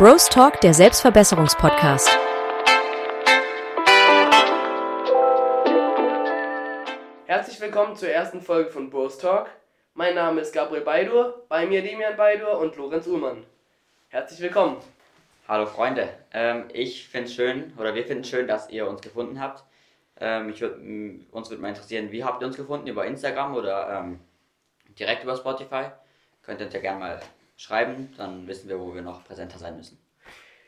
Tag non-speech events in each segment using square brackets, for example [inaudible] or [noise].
Bros Talk, der Selbstverbesserungspodcast. Herzlich willkommen zur ersten Folge von Bros Talk. Mein Name ist Gabriel Beidur, bei mir Demian Beidur und Lorenz Uhlmann. Herzlich willkommen. Hallo Freunde, ähm, ich finde es schön, oder wir finden es schön, dass ihr uns gefunden habt. Ähm, ich würd, uns würde mal interessieren, wie habt ihr uns gefunden? Über Instagram oder ähm, direkt über Spotify? Könnt ihr uns ja gerne mal schreiben, dann wissen wir, wo wir noch präsenter sein müssen.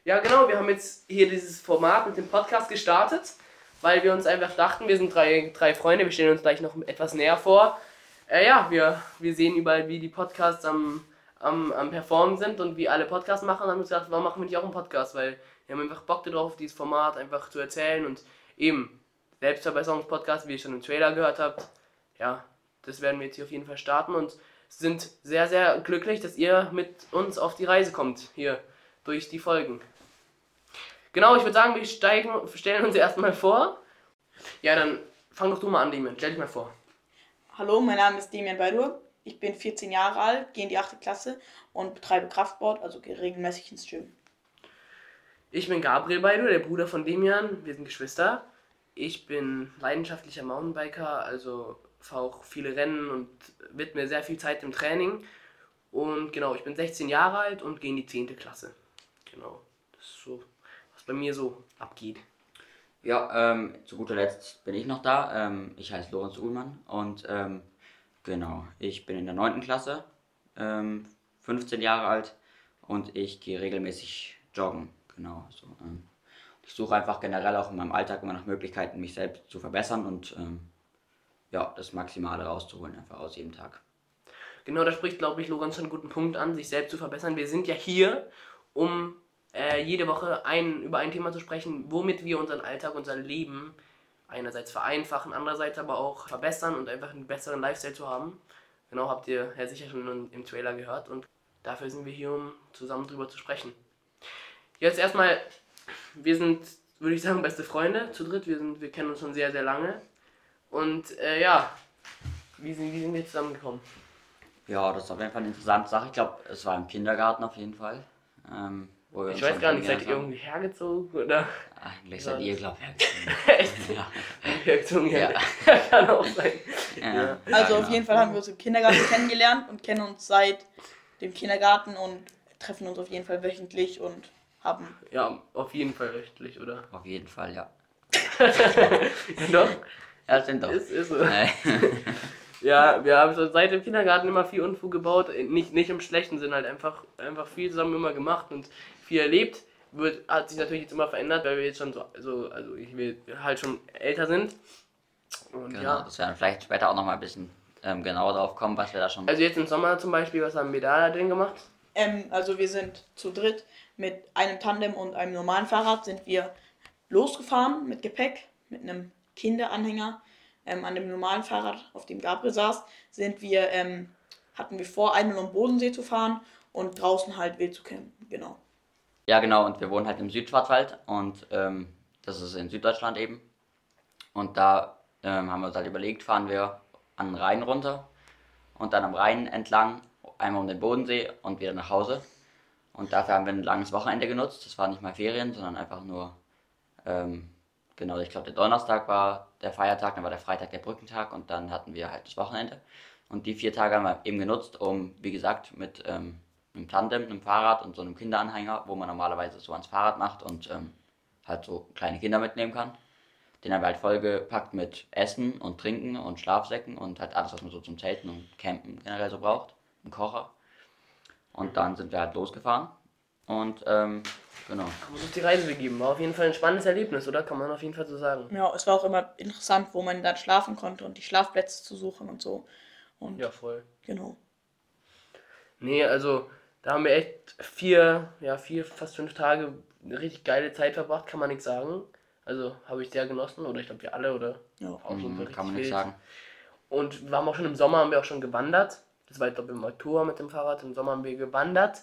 Ja, genau, wir haben jetzt hier dieses Format mit dem Podcast gestartet, weil wir uns einfach dachten, wir sind drei, drei Freunde, wir stellen uns gleich noch etwas näher vor. Äh, ja, wir, wir sehen überall, wie die Podcasts am, am, am Performen sind und wie alle Podcasts machen. Dann haben wir uns gedacht, warum machen wir nicht auch einen Podcast? Weil wir haben einfach Bock darauf, dieses Format einfach zu erzählen und eben Selbstverbesserungspodcast, wie ihr schon im Trailer gehört habt. Ja, das werden wir jetzt hier auf jeden Fall starten und sind sehr, sehr glücklich, dass ihr mit uns auf die Reise kommt, hier durch die Folgen. Genau, ich würde sagen, wir steigen, stellen uns erstmal vor. Ja, dann fang doch du mal an, Demon. Stell dich mal vor. Hallo, mein Name ist Demian Beidur. Ich bin 14 Jahre alt, gehe in die 8. Klasse und betreibe Kraftsport, also gehe regelmäßig ins Gym. Ich bin Gabriel Beidu, der Bruder von Demian. Wir sind Geschwister. Ich bin leidenschaftlicher Mountainbiker, also fahre auch viele Rennen und widme sehr viel Zeit im Training. Und genau, ich bin 16 Jahre alt und gehe in die 10. Klasse. Genau, das ist so, was bei mir so abgeht. Ja, ähm, zu guter Letzt bin ich noch da. Ähm, ich heiße Lorenz Uhlmann und ähm, genau, ich bin in der 9. Klasse, ähm, 15 Jahre alt und ich gehe regelmäßig joggen. Genau, so. Ähm, ich suche einfach generell auch in meinem Alltag immer nach Möglichkeiten, mich selbst zu verbessern und ähm, ja, das Maximale rauszuholen, einfach aus jedem Tag. Genau, da spricht, glaube ich, Lorenz schon einen guten Punkt an, sich selbst zu verbessern. Wir sind ja hier, um äh, jede Woche ein, über ein Thema zu sprechen, womit wir unseren Alltag, unser Leben einerseits vereinfachen, andererseits aber auch verbessern und einfach einen besseren Lifestyle zu haben. Genau, habt ihr ja sicher schon im Trailer gehört und dafür sind wir hier, um zusammen drüber zu sprechen. Jetzt erstmal, wir sind, würde ich sagen, beste Freunde zu dritt. Wir, sind, wir kennen uns schon sehr, sehr lange. Und äh, ja, wie sind, wie sind wir zusammengekommen? Ja, das ist auf jeden Fall eine interessante Sache. Ich glaube, es war im Kindergarten auf jeden Fall. Ähm, wo wir Ich weiß gar nicht, seid ihr irgendwie hergezogen oder? Eigentlich seid ihr, glaube ich, [laughs] Echt? ja. Hergezogen, ja. Ja. [laughs] Kann auch sein. Ja. Ja. Also Ja, auf genau. jeden Fall haben wir uns im Kindergarten kennengelernt und kennen uns seit dem Kindergarten und treffen uns auf jeden Fall wöchentlich und haben. Ja, auf jeden Fall rechtlich, oder? Auf jeden Fall, ja. [laughs] Ja, doch. Ja, das sind doch. Ist, ist so. [laughs] Ja, wir haben so seit dem Kindergarten immer viel Unfug gebaut. Nicht, nicht im schlechten Sinn, halt einfach, einfach viel zusammen immer gemacht und viel erlebt. Wird, hat sich natürlich jetzt immer verändert, weil wir jetzt schon so, so also ich will halt schon älter sind. Und genau, ja. dass wir dann vielleicht später auch nochmal ein bisschen ähm, genauer drauf kommen, was wir da schon. Also jetzt im Sommer zum Beispiel, was haben wir da drin gemacht? Ähm, also wir sind zu dritt mit einem Tandem und einem normalen Fahrrad sind wir losgefahren mit Gepäck, mit einem Kinderanhänger. Ähm, an dem normalen Fahrrad, auf dem Gabriel saß, sind wir, ähm, hatten wir vor, einmal um den Bodensee zu fahren und draußen halt wild zu campen. Genau. Ja, genau, und wir wohnen halt im Südschwarzwald und ähm, das ist in Süddeutschland eben. Und da ähm, haben wir uns halt überlegt, fahren wir an den Rhein runter und dann am Rhein entlang, einmal um den Bodensee und wieder nach Hause. Und dafür haben wir ein langes Wochenende genutzt. Das war nicht mal Ferien, sondern einfach nur, ähm, genau, ich glaube, der Donnerstag war der Feiertag, dann war der Freitag der Brückentag und dann hatten wir halt das Wochenende. Und die vier Tage haben wir eben genutzt, um, wie gesagt, mit ähm, einem Tandem, einem Fahrrad und so einem Kinderanhänger, wo man normalerweise so ans Fahrrad macht und ähm, halt so kleine Kinder mitnehmen kann. Den haben wir halt vollgepackt mit Essen und Trinken und Schlafsäcken und halt alles, was man so zum Zelten und Campen generell so braucht. Ein Kocher. Und dann sind wir halt losgefahren. Und ähm, genau. Haben uns auf die Reise begeben. War auf jeden Fall ein spannendes Erlebnis, oder? Kann man auf jeden Fall so sagen. Ja, es war auch immer interessant, wo man dann schlafen konnte und die Schlafplätze zu suchen und so. Und Ja, voll. genau. Nee, also da haben wir echt vier, ja, vier, fast fünf Tage eine richtig geile Zeit verbracht, kann man nichts sagen. Also habe ich sehr genossen, oder ich glaube wir alle, oder? Ja. Auf jeden Fall Mhm, kann man richtig nicht wild. sagen. Und wir haben auch schon im Sommer haben wir auch schon gewandert. Das war ich glaube im Oktober mit dem Fahrrad. Im Sommer haben wir gewandert.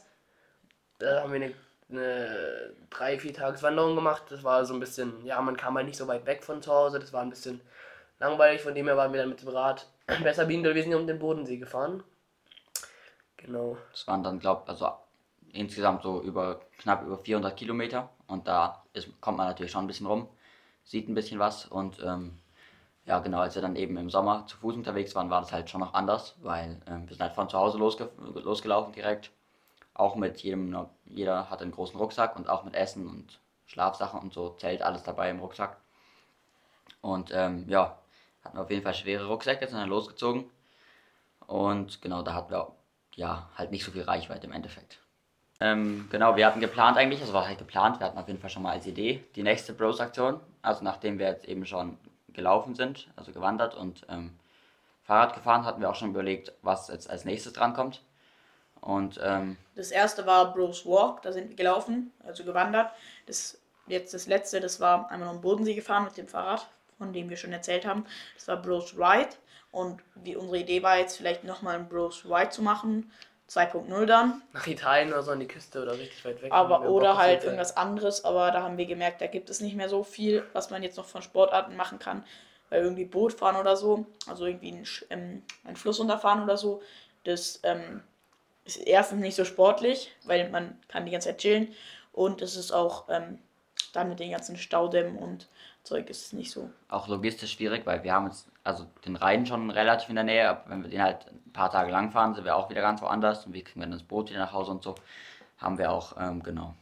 Da haben wir eine, eine drei, vier Tageswanderung gemacht. Das war so ein bisschen, ja, man kam halt nicht so weit weg von zu Hause. Das war ein bisschen langweilig. Von dem her waren wir dann mit dem Rad [clears throat] besser biegen, wir sind um den Bodensee gefahren. Genau. Das waren dann, glaub also insgesamt so über knapp über 400 Kilometer und da ist, kommt man natürlich schon ein bisschen rum, sieht ein bisschen was und ähm, ja genau, als wir dann eben im Sommer zu Fuß unterwegs waren, war das halt schon noch anders, weil ähm, wir sind halt von zu Hause losge losgelaufen direkt, auch mit jedem, jeder hat einen großen Rucksack und auch mit Essen und Schlafsachen und so, Zelt, alles dabei im Rucksack und ähm, ja, hatten wir auf jeden Fall schwere Rucksäcke, sind dann losgezogen und genau, da hatten wir ja halt nicht so viel Reichweite im Endeffekt. Ähm, genau, wir hatten geplant eigentlich, also war halt geplant, wir hatten auf jeden Fall schon mal als Idee die nächste Bros-Aktion. Also nachdem wir jetzt eben schon gelaufen sind, also gewandert und ähm, Fahrrad gefahren, hatten wir auch schon überlegt, was jetzt als nächstes drankommt. Und ähm, Das erste war Bros Walk, da sind wir gelaufen, also gewandert. Das jetzt das letzte, das war einmal um den Bodensee gefahren mit dem Fahrrad, von dem wir schon erzählt haben. Das war Bros Ride und wie unsere Idee war jetzt vielleicht nochmal ein Bros Ride zu machen, 2.0 dann. Nach Italien oder so an die Küste oder richtig weit weg. Aber oder halt irgendwas anderes, aber da haben wir gemerkt, da gibt es nicht mehr so viel, was man jetzt noch von Sportarten machen kann. Weil irgendwie Boot fahren oder so, also irgendwie ein, ähm, einen Fluss unterfahren oder so, das ähm, ist erstens nicht so sportlich, weil man kann die ganze Zeit chillen und es ist auch ähm, dann mit den ganzen Staudämmen und Zeug ist es nicht so. auch logistisch schwierig, weil wir haben jetzt also den Rhein schon relativ in der Nähe, aber wenn wir den halt ein paar Tage lang fahren, sind wir auch wieder ganz woanders und wie kriegen wir dann das Boot wieder nach Hause und so, haben wir auch, ähm, genau.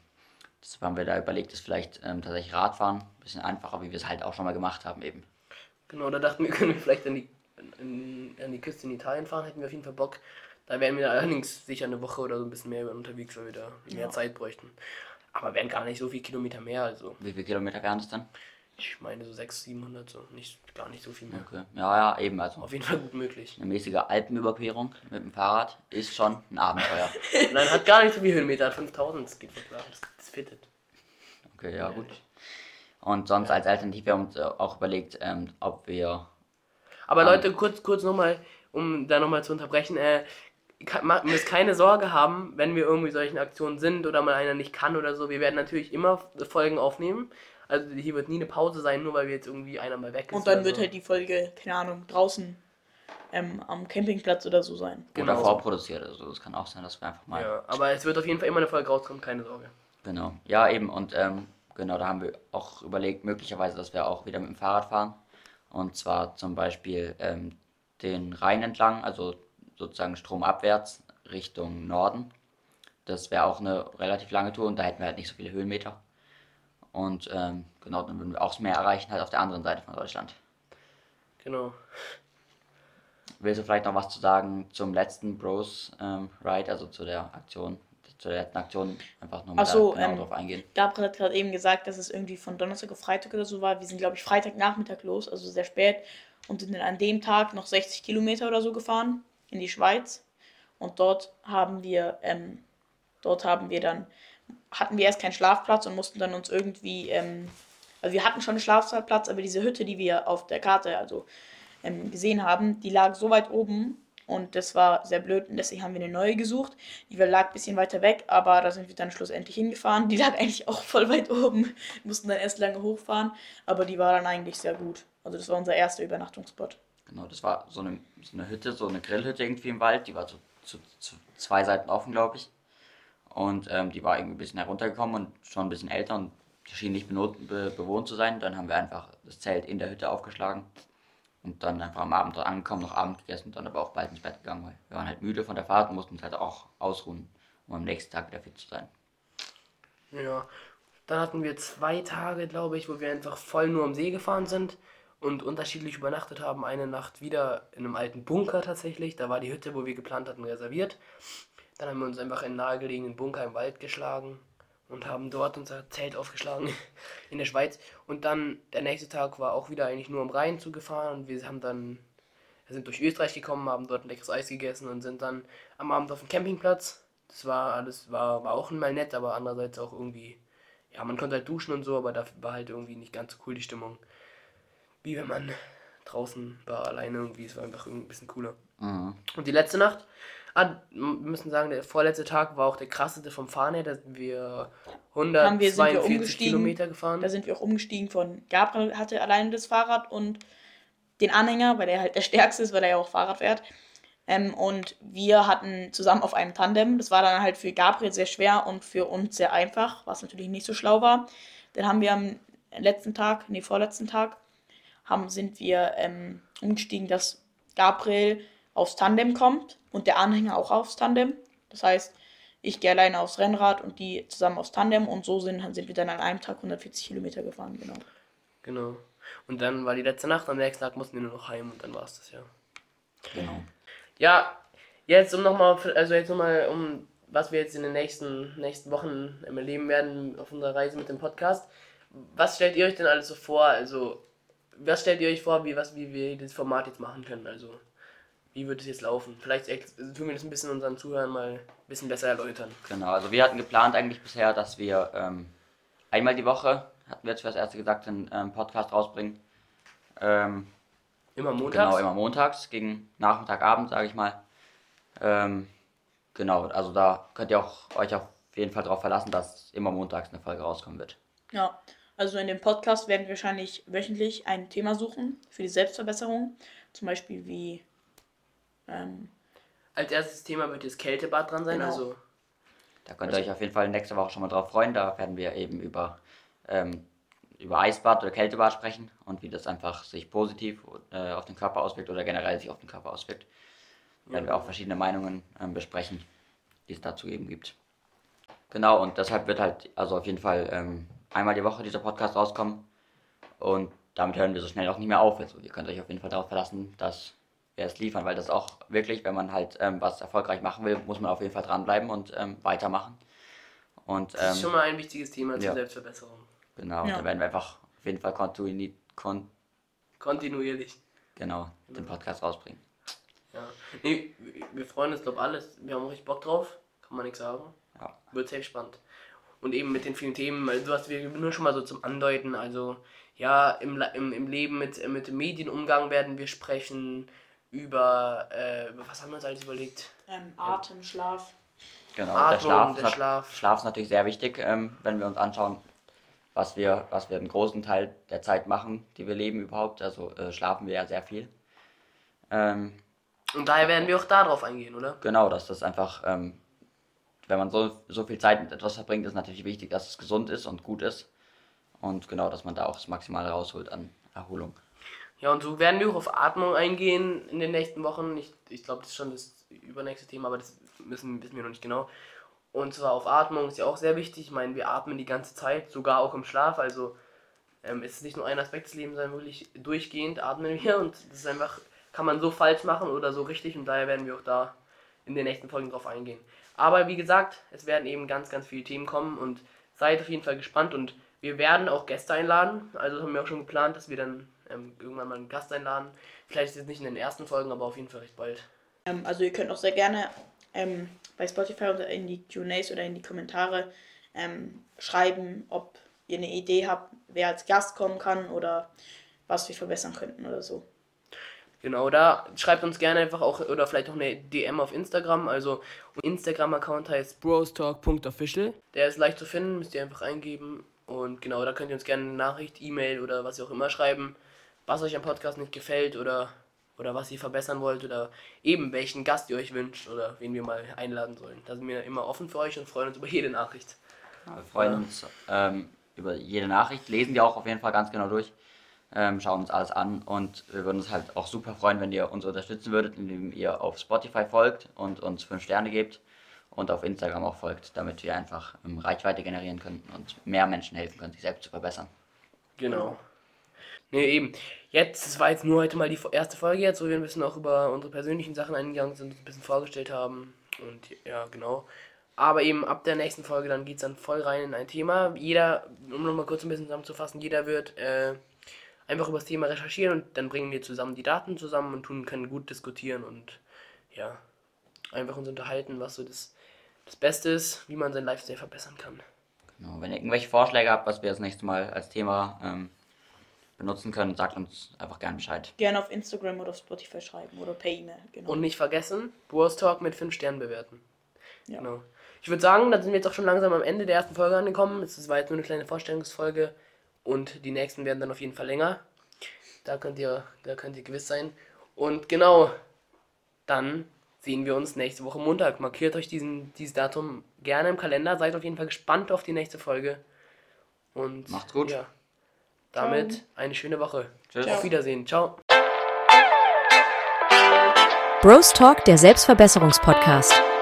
Das haben wir da überlegt, ist vielleicht ähm, tatsächlich Radfahren, ein bisschen einfacher, wie wir es halt auch schon mal gemacht haben eben. Genau, da dachten wir, [laughs] können wir vielleicht an die, an, an die Küste in Italien fahren, hätten wir auf jeden Fall Bock. Da wären wir allerdings sicher eine Woche oder so ein bisschen mehr unterwegs, weil wir da mehr Ja. Zeit bräuchten. Aber wären gar nicht so viele Kilometer mehr, also Wie viele Kilometer wären das dann? ich meine so 600, 700, so nicht, gar nicht so viel mehr. Okay. Ja, ja, eben, also Auf jeden Fall gut möglich. eine mäßige Alpenüberquerung mit dem Fahrrad ist schon ein Abenteuer. [laughs] Nein, hat gar nicht so viel Höhenmeter, hat 5000, das geht voll klar, das, das fittet. Okay, ja, gut. Und sonst als Alternative haben wir uns äh, auch überlegt, ähm, ob wir Aber Ähm. Leute, kurz, kurz nochmal, um da nochmal zu unterbrechen, äh, müsst keine Sorge haben, wenn wir irgendwie solchen Aktionen sind oder mal einer nicht kann oder so. Wir werden natürlich immer Folgen aufnehmen. Also hier wird nie eine Pause sein, nur weil wir jetzt irgendwie einer mal weg ist. Und dann wird so. halt die Folge, keine Ahnung, draußen ähm, am Campingplatz oder so sein. Genau. oder vorproduziert. Also es kann auch sein, dass wir einfach mal Ja, aber es wird auf jeden Fall immer eine Folge rauskommen, keine Sorge. Genau. Ja, eben. Und ähm, genau, da haben wir auch überlegt, möglicherweise, dass wir auch wieder mit dem Fahrrad fahren. Und zwar zum Beispiel ähm, den Rhein entlang, also sozusagen stromabwärts Richtung Norden. Das wäre auch eine relativ lange Tour und da hätten wir halt nicht so viele Höhenmeter. Und ähm, genau, dann würden wir auch mehr erreichen, halt auf der anderen Seite von Deutschland. Genau. Willst du vielleicht noch was zu sagen zum letzten Bros ähm, Ride, also zu der Aktion, zu der letzten Aktion, einfach nur mal Ach so, genau ähm, drauf eingehen? Gabriel hat gerade eben gesagt, dass es irgendwie von Donnerstag auf Freitag oder so war. Wir sind, glaube ich, Freitagnachmittag los, also sehr spät. Und sind dann an dem Tag noch 60 Kilometer oder so gefahren in die Schweiz. Und dort haben wir, ähm, dort haben wir dann, hatten wir erst keinen Schlafplatz und mussten dann uns irgendwie, ähm, also wir hatten schon einen Schlafplatz, aber diese Hütte, die wir auf der Karte also ähm, gesehen haben, die lag so weit oben und das war sehr blöd und deswegen haben wir eine neue gesucht. Die lag ein bisschen weiter weg, aber da sind wir dann schlussendlich hingefahren. Die lag eigentlich auch voll weit oben. Mussten dann erst lange hochfahren, aber die war dann eigentlich sehr gut. Also das war unser erster Übernachtungsspot. Genau, das war so eine, so eine Hütte, so eine Grillhütte irgendwie im Wald. Die war so zu, zu zwei Seiten offen, glaube ich. Und ähm, die war irgendwie ein bisschen heruntergekommen und schon ein bisschen älter und schien nicht be, bewohnt zu sein. Dann haben wir einfach das Zelt in der Hütte aufgeschlagen und dann einfach am Abend dort angekommen, noch Abend gegessen und dann aber auch bald ins Bett gegangen, weil wir waren halt müde von der Fahrt und mussten uns halt auch ausruhen, um am nächsten Tag wieder fit zu sein. Ja. Dann hatten wir zwei Tage, glaube ich, wo wir einfach voll nur am See gefahren sind und unterschiedlich übernachtet haben. Eine Nacht wieder in einem alten Bunker tatsächlich. Da war die Hütte, wo wir geplant hatten, reserviert. Dann haben wir uns einfach in einen nahegelegenen Bunker im Wald geschlagen und haben dort unser Zelt aufgeschlagen [laughs] in der Schweiz. Und dann der nächste Tag war auch wieder eigentlich nur am Rhein zugefahren und wir haben dann sind durch Österreich gekommen, haben dort ein leckeres Eis gegessen und sind dann am Abend auf dem Campingplatz. Das war alles, war, war auch mal nett, aber andererseits auch irgendwie, ja, man konnte halt duschen und so, aber da war halt irgendwie nicht ganz so cool die Stimmung. Wie wenn man draußen war, alleine irgendwie, es war einfach irgendwie ein bisschen cooler. Mhm. Und die letzte Nacht, ah, wir müssen sagen, der vorletzte Tag war auch der krasseste vom Fahren her, da sind wir Haben wir- sind wir 142 umgestiegen. Kilometer gefahren. Da sind wir auch umgestiegen von Gabriel hatte alleine das Fahrrad und den Anhänger, weil er halt der stärkste ist, weil er ja auch Fahrrad fährt. Ähm, und wir hatten zusammen auf einem Tandem. Das war dann halt für Gabriel sehr schwer und für uns sehr einfach, was natürlich nicht so schlau war. Dann haben wir am letzten Tag, nee, vorletzten Tag, haben, sind wir ähm, umgestiegen, dass Gabriel aufs Tandem kommt und der Anhänger auch aufs Tandem. Das heißt, ich gehe alleine aufs Rennrad und die zusammen aufs Tandem und so sind, sind wir dann an einem Tag 140 Kilometer gefahren, genau. Genau. Und dann war die letzte Nacht, am nächsten Tag mussten wir nur noch heim und dann war es das, ja. Genau. Ja, jetzt um nochmal, also jetzt nochmal um, was wir jetzt in den nächsten, nächsten Wochen erleben werden auf unserer Reise mit dem Podcast. Was stellt ihr euch denn alles so vor? Also, was stellt ihr euch vor, wie, was, wie wir das Format jetzt machen können? Also, wie wird es jetzt laufen? Vielleicht tun wir das ein bisschen unseren Zuhörern mal ein bisschen besser erläutern. Genau, also wir hatten geplant eigentlich bisher, dass wir ähm, einmal die Woche, hatten wir jetzt für das erste gesagt, einen ähm, Podcast rausbringen. Ähm, Immer montags? Genau, immer montags, gegen Nachmittagabend, sage ich mal. Ähm, genau, also da könnt ihr auch, euch auf jeden Fall darauf verlassen, dass immer montags eine Folge rauskommen wird. Ja, also in dem Podcast werden wir wahrscheinlich wöchentlich ein Thema suchen für die Selbstverbesserung. Zum Beispiel wie. Ähm, Als erstes Thema wird das Kältebad dran sein, Genau. also Da könnt ihr euch auf jeden Fall nächste Woche schon mal drauf freuen. Da werden wir eben über, ähm, über Eisbad oder Kältebad sprechen und wie das einfach sich positiv äh, auf den Körper auswirkt oder generell sich auf den Körper auswirkt. Werden wir auch verschiedene Meinungen ähm, besprechen, die es dazu eben gibt. Genau, und deshalb wird halt also auf jeden Fall ähm, einmal die Woche dieser Podcast rauskommen. Und damit hören wir so schnell auch nicht mehr auf. Also ihr könnt euch auf jeden Fall darauf verlassen, dass wir es liefern, weil das auch wirklich, wenn man halt ähm, was erfolgreich machen will, muss man auf jeden Fall dranbleiben und ähm, weitermachen. Und das ist ähm, schon mal ein wichtiges Thema zur ja. Selbstverbesserung. genau, Ja. da werden wir einfach auf jeden Fall kontinuierlich kon Kontinuierlich. genau, den Podcast rausbringen. Ja. Nee, wir freuen uns, glaube alles. Wir haben richtig Bock drauf. Kann man nichts sagen. Ja. Wird sehr spannend. Und eben mit den vielen Themen, also was wir nur schon mal so zum Andeuten, also ja, im, im, im Leben mit, äh, mit dem Medienumgang werden wir sprechen, über, äh, was haben wir uns alles überlegt? ähm, Atem, Schlaf. Genau, Atmung, der Schlaf, der Schlaf. Schlaf ist natürlich sehr wichtig, ähm, wenn wir uns anschauen, was wir, was wir einen großen Teil der Zeit machen, die wir leben überhaupt. Also äh, schlafen wir ja sehr viel. Ähm, Und daher werden wir auch darauf eingehen, oder? genau, dass das einfach, ähm, wenn man so, so viel Zeit mit etwas verbringt, ist natürlich wichtig, dass es gesund ist und gut ist. Und genau, dass man da auch das Maximale rausholt an Erholung. Ja, und so werden wir auch auf Atmung eingehen in den nächsten Wochen. Ich, ich glaube, das ist schon das übernächste Thema, aber das müssen, wissen wir noch nicht genau. Und zwar auf Atmung ist ja auch sehr wichtig. Ich meine, wir atmen die ganze Zeit, sogar auch im Schlaf. Also ähm, es ist nicht nur ein Aspekt des Lebens, sondern wirklich durchgehend atmen wir. Und das ist einfach, kann man so falsch machen oder so richtig. Und daher werden wir auch da in den nächsten Folgen drauf eingehen. Aber wie gesagt, es werden eben ganz, ganz viele Themen kommen und seid auf jeden Fall gespannt. Und wir werden auch Gäste einladen. Also haben wir auch schon geplant, dass wir dann ähm, irgendwann mal einen Gast einladen. Vielleicht jetzt nicht in den ersten Folgen, aber auf jeden Fall recht bald. Ähm, also ihr könnt auch sehr gerne ähm, bei Spotify oder in die QAs oder in die Kommentare ähm, schreiben, ob ihr eine Idee habt, wer als Gast kommen kann oder was wir verbessern könnten oder so. Genau, da schreibt uns gerne einfach auch oder vielleicht auch eine DM auf Instagram. Also unser Instagram-Account heißt brostalk.official. Der ist leicht zu finden, müsst ihr einfach eingeben. Und genau, da könnt ihr uns gerne eine Nachricht, E-Mail oder was ihr auch immer schreiben, was euch am Podcast nicht gefällt oder, oder was ihr verbessern wollt oder eben welchen Gast ihr euch wünscht oder wen wir mal einladen sollen. Da sind wir immer offen für euch und freuen uns über jede Nachricht. Wir freuen uns ähm, über jede Nachricht, lesen die auch auf jeden Fall ganz genau durch, ähm, schauen uns alles an und wir würden uns halt auch super freuen, wenn ihr uns unterstützen würdet, indem ihr auf Spotify folgt und uns 5 Sterne gebt und auf Instagram auch folgt, damit wir einfach ähm, Reichweite generieren könnten und mehr Menschen helfen können, sich selbst zu verbessern. Genau. Nee, eben. Jetzt, das war jetzt nur heute mal die erste Folge jetzt, wo wir ein bisschen auch über unsere persönlichen Sachen eingegangen sind, ein bisschen vorgestellt haben. Und ja, genau. Aber eben ab der nächsten Folge, dann geht es dann voll rein in ein Thema. Jeder, um nochmal kurz ein bisschen zusammenzufassen, jeder wird äh, einfach über das Thema recherchieren und dann bringen wir zusammen die Daten zusammen und tun, können gut diskutieren und ja, einfach uns unterhalten, was so das, das Beste ist, wie man sein Lifestyle verbessern kann. Genau. Wenn ihr irgendwelche Vorschläge habt, was wir das nächste Mal als Thema ähm, benutzen können, sagt uns einfach gerne Bescheid. Gerne auf Instagram oder auf Spotify schreiben oder per E-Mail. Genau. Und nicht vergessen, Bros Talk mit 5 Sternen bewerten. Ja. Genau. Ich würde sagen, da sind wir jetzt auch schon langsam am Ende der ersten Folge angekommen. Es war jetzt nur eine kleine Vorstellungsfolge und die nächsten werden dann auf jeden Fall länger. Da könnt ihr, da könnt ihr gewiss sein. Und genau, dann sehen wir uns nächste Woche Montag. Markiert euch diesen, dieses Datum gerne im Kalender. Seid auf jeden Fall gespannt auf die nächste Folge. Und Macht's gut. Ja, damit eine schöne Woche. Tschüss. Auf Wiedersehen. Ciao. Bros Talk, der Selbstverbesserungspodcast.